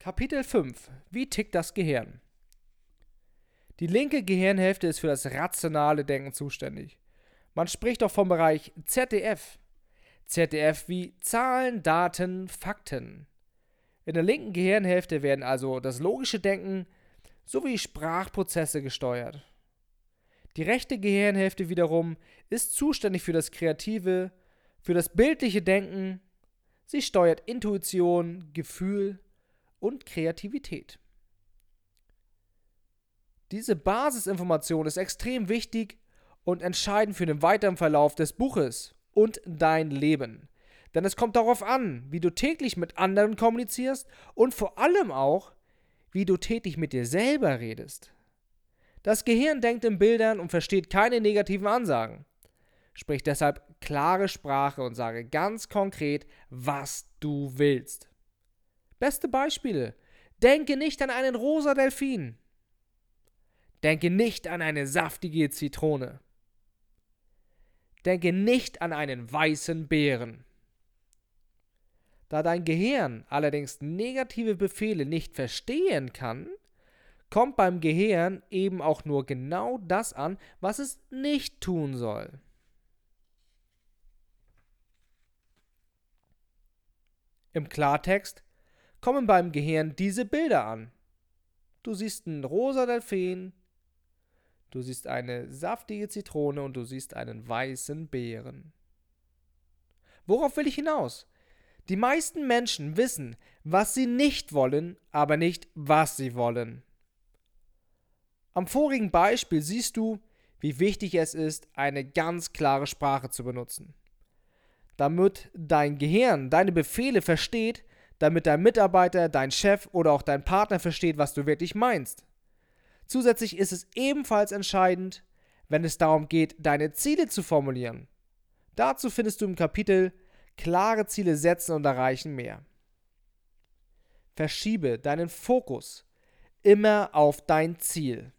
Kapitel 5 Wie tickt das Gehirn? Die linke Gehirnhälfte ist für das rationale Denken zuständig. Man spricht auch vom Bereich ZDF. ZDF wie Zahlen, Daten, Fakten. In der linken Gehirnhälfte werden also das logische Denken sowie Sprachprozesse gesteuert. Die rechte Gehirnhälfte wiederum ist zuständig für das kreative, für das bildliche Denken. Sie steuert Intuition, Gefühl und Kreativität. Diese Basisinformation ist extrem wichtig und entscheidend für den weiteren Verlauf des Buches und dein Leben. Denn es kommt darauf an, wie du täglich mit anderen kommunizierst und vor allem auch, wie du täglich mit dir selber redest. Das Gehirn denkt in Bildern und versteht keine negativen Ansagen. Sprich deshalb klare Sprache und sage ganz konkret, was du willst. Beste Beispiele. Denke nicht an einen rosa Delfin. Denke nicht an eine saftige Zitrone. Denke nicht an einen weißen Bären. Da dein Gehirn allerdings negative Befehle nicht verstehen kann, kommt beim Gehirn eben auch nur genau das an, was es nicht tun soll. Im Klartext kommen beim Gehirn diese Bilder an. Du siehst einen rosa Delfin, du siehst eine saftige Zitrone und du siehst einen weißen Bären. Worauf will ich hinaus? Die meisten Menschen wissen, was sie nicht wollen, aber nicht, was sie wollen. Am vorigen Beispiel siehst du, wie wichtig es ist, eine ganz klare Sprache zu benutzen. Damit dein Gehirn deine Befehle versteht, damit dein Mitarbeiter, dein Chef oder auch dein Partner versteht, was du wirklich meinst. Zusätzlich ist es ebenfalls entscheidend, wenn es darum geht, deine Ziele zu formulieren. Dazu findest du im Kapitel klare Ziele setzen und erreichen mehr. Verschiebe deinen Fokus immer auf dein Ziel.